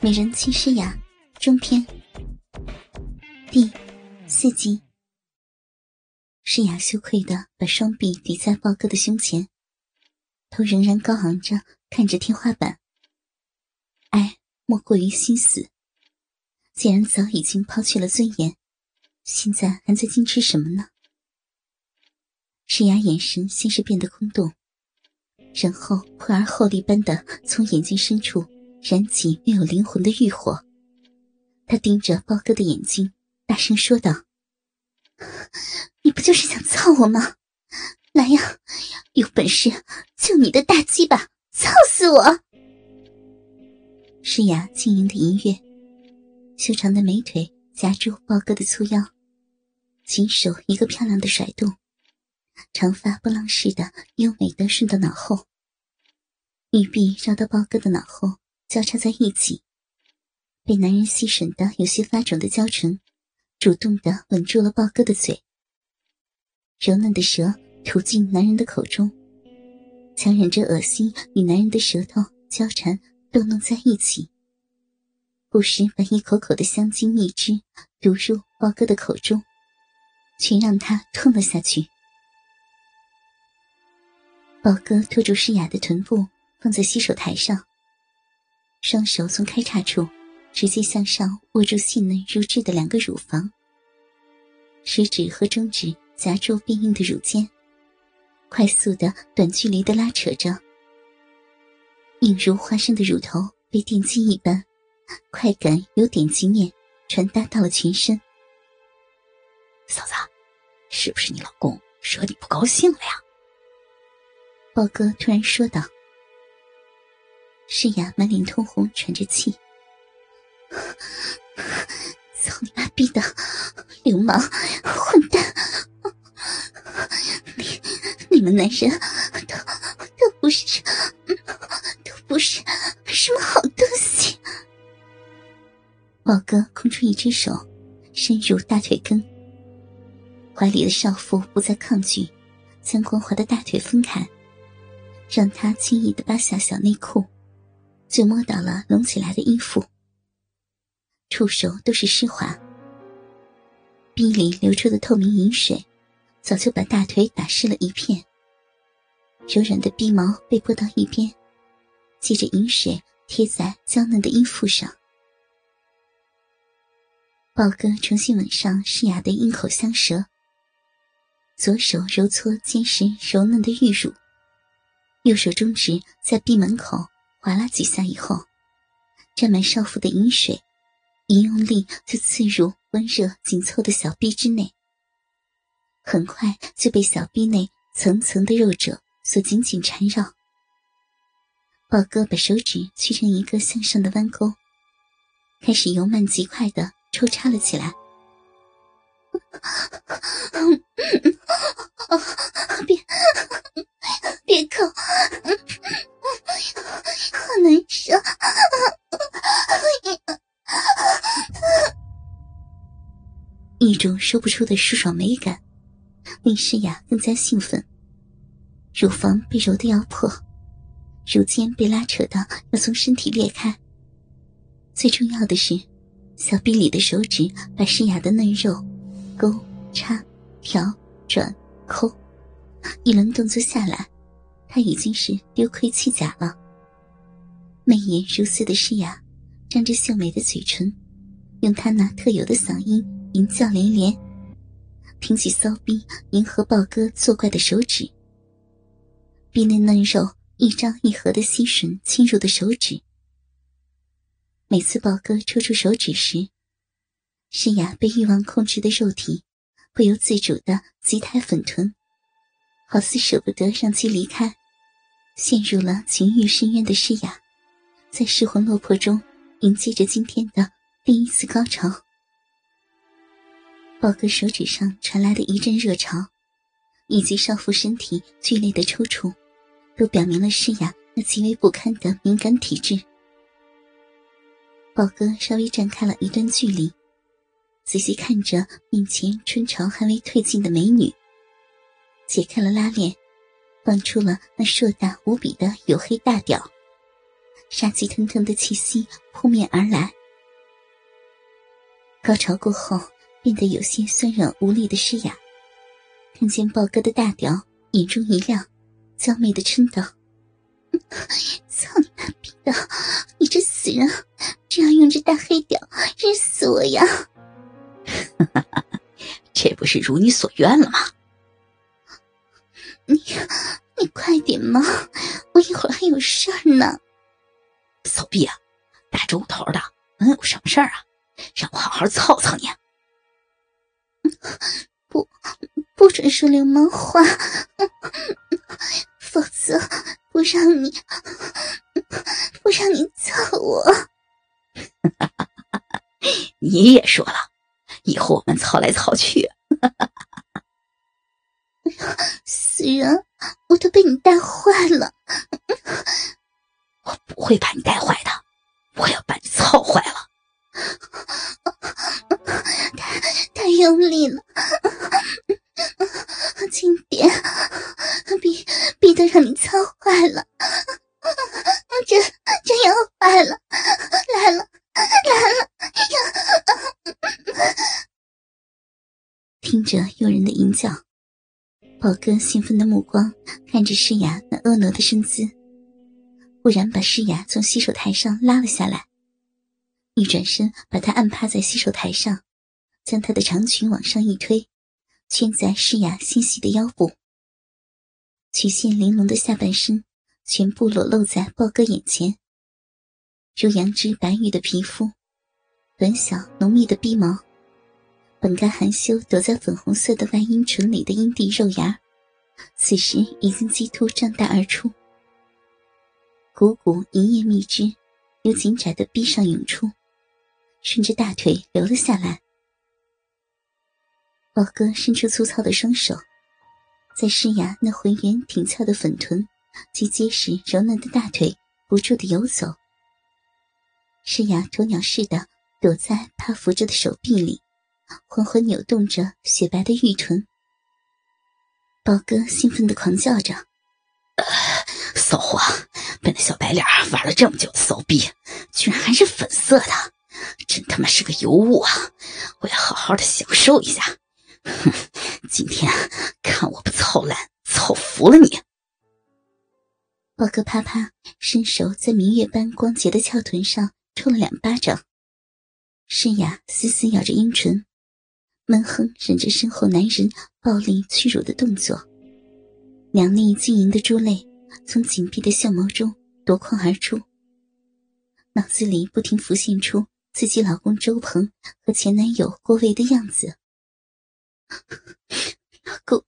美人妻诗雅中篇第四集。诗雅羞愧的把双臂抵在豹哥的胸前，头仍然高昂着看着天花板。哀莫过于心死。既然早已经抛弃了尊严，现在还在矜持什么呢？诗雅眼神先是变得空洞，然后破而后立般的从眼睛深处。燃起没有灵魂的欲火，他盯着豹哥的眼睛，大声说道：“你不就是想操我吗？来呀，有本事就你的大鸡巴操死我！”诗雅轻盈的音乐，修长的美腿夹住豹哥的粗腰，琴手一个漂亮的甩动，长发波浪似的优美的顺到脑后，玉臂绕到豹哥的脑后。交叉在一起，被男人吸吮的有些发肿的娇唇，主动的吻住了豹哥的嘴。柔嫩的舌吐进男人的口中，强忍着恶心与男人的舌头交缠逗弄在一起，不时把一口口的香精蜜汁毒入豹哥的口中，却让他吞了下去。豹哥拖住诗雅的臀部，放在洗手台上。双手从开叉处直接向上握住细嫩如脂的两个乳房，食指和中指夹住变硬的乳尖，快速的短距离的拉扯着。硬如花生的乳头被电击一般，快感由点击面传达到了全身。嫂子，是不是你老公惹你不高兴了呀？豹哥突然说道。诗雅满脸通红，喘着气：“操你妈逼的，流氓混蛋！你你们男人都都不是，都不是什么好东西。”宝哥空出一只手，伸入大腿根，怀里的少妇不再抗拒，将光滑的大腿分开，让他轻易的扒下小内裤。就摸到了隆起来的衣服，触手都是湿滑，逼里流出的透明饮水，早就把大腿打湿了一片。柔软的逼毛被拨到一边，借着饮水贴在娇嫩的衣腹上。豹哥重新吻上诗雅的阴口香舌，左手揉搓坚实柔嫩的玉乳，右手中指在闭门口。划拉几下以后，沾满少妇的饮水，一用力就刺入温热紧凑的小臂之内。很快就被小臂内层层的肉褶所紧紧缠绕。宝哥把手指屈成一个向上的弯钩，开始由慢及快的抽插了起来。别 别扣！好难受，一种说不出的舒爽美感，令诗雅更加兴奋。乳房被揉得要破，乳尖被拉扯到要从身体裂开。最重要的是，小臂里的手指把诗雅的嫩肉勾、插、挑、转、抠，一轮动作下来。她已经是丢盔弃甲了。媚眼如丝的诗雅，张着秀美的嘴唇，用她那特有的嗓音淫叫连连，挺起骚逼迎合豹哥作怪的手指。逼内嫩肉一张一合的吸吮侵入的手指。每次豹哥抽出手指时，诗雅被欲望控制的肉体不由自主的急抬粉臀。好似舍不得让其离开，陷入了情欲深渊的诗雅，在失魂落魄中迎接着今天的第一次高潮。宝哥手指上传来的一阵热潮，以及少妇身体剧烈的抽搐，都表明了诗雅那极为不堪的敏感体质。宝哥稍微站开了一段距离，仔细看着面前春潮还未退尽的美女。解开了拉链，放出了那硕大无比的黝黑大屌，杀气腾腾的气息扑面而来。高潮过后变得有些酸软无力的诗雅，看见豹哥的大屌，眼中一亮，娇媚的嗔道：“操你妈逼的！你这死人，这样用这大黑屌日死我呀！”这不是如你所愿了吗？你你快点嘛，我一会儿还有事儿呢。骚逼啊，大着头的，能有什么事儿啊？让我好好操操你！不，不准说流氓话，否则不让你不让你操我。你也说了，以后我们操来操去。死人，我都被你带坏了。我不会把你带坏的，我要把你操坏了。用力了，轻点，逼逼得让你操坏了，真真要坏了，来了来了！听着诱人的吟叫，宝哥兴奋的目光看着诗雅那婀娜的身姿，忽然把诗雅从洗手台上拉了下来。一转身，把她按趴在洗手台上，将她的长裙往上一推，圈在诗雅纤细的腰部。曲线玲珑的下半身全部裸露在豹哥眼前，如羊脂白玉的皮肤，短小浓密的鼻毛，本该含羞躲在粉红色的外阴唇里的阴蒂肉芽，此时已经激突胀大而出，股股银液蜜汁由紧窄的逼上涌出。顺着大腿流了下来，宝哥伸出粗糙的双手，在诗雅那浑圆挺翘的粉臀及结实柔嫩的大腿不住的游走。诗雅鸵鸟似的躲在他扶着的手臂里，缓缓扭动着雪白的玉臀。宝哥兴奋的狂叫着：“骚货！被那小白脸玩了这么久的骚逼，居然还是粉色的！”真他妈是个尤物啊！我要好好的享受一下。哼，今天看我不操烂、操服了你！宝哥啪啪伸手在明月般光洁的翘臀上抽了两巴掌，诗雅死死咬着阴唇，闷哼忍着身后男人暴力屈辱的动作，两粒晶莹的珠泪从紧闭的相眸中夺眶而出，脑子里不停浮现出。自己老公周鹏和前男友郭维的样子，老公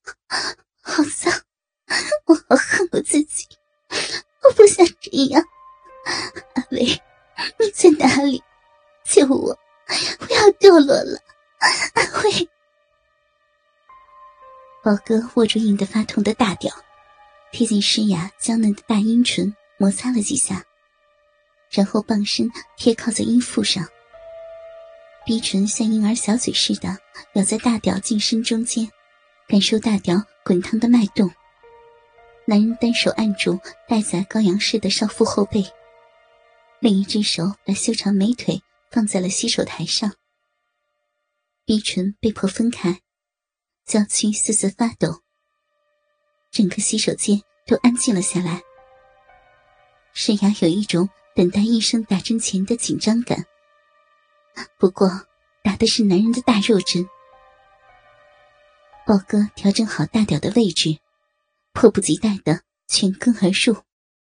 好脏，我好恨我自己，我不想这样。阿伟，你在哪里？救我！我要堕落了，阿伟。宝哥握住硬得发痛的大屌，贴近诗雅娇嫩的大阴唇摩擦了几下。然后傍身贴靠在阴腹上，逼唇像婴儿小嘴似的咬在大屌近身中间，感受大屌滚烫的脉动。男人单手按住戴在羔羊式的少妇后背，另一只手把修长美腿放在了洗手台上。逼唇被迫分开，娇躯瑟瑟发抖。整个洗手间都安静了下来。沈阳有一种。等待医生打针前的紧张感。不过，打的是男人的大肉针。豹哥调整好大屌的位置，迫不及待的全根而入。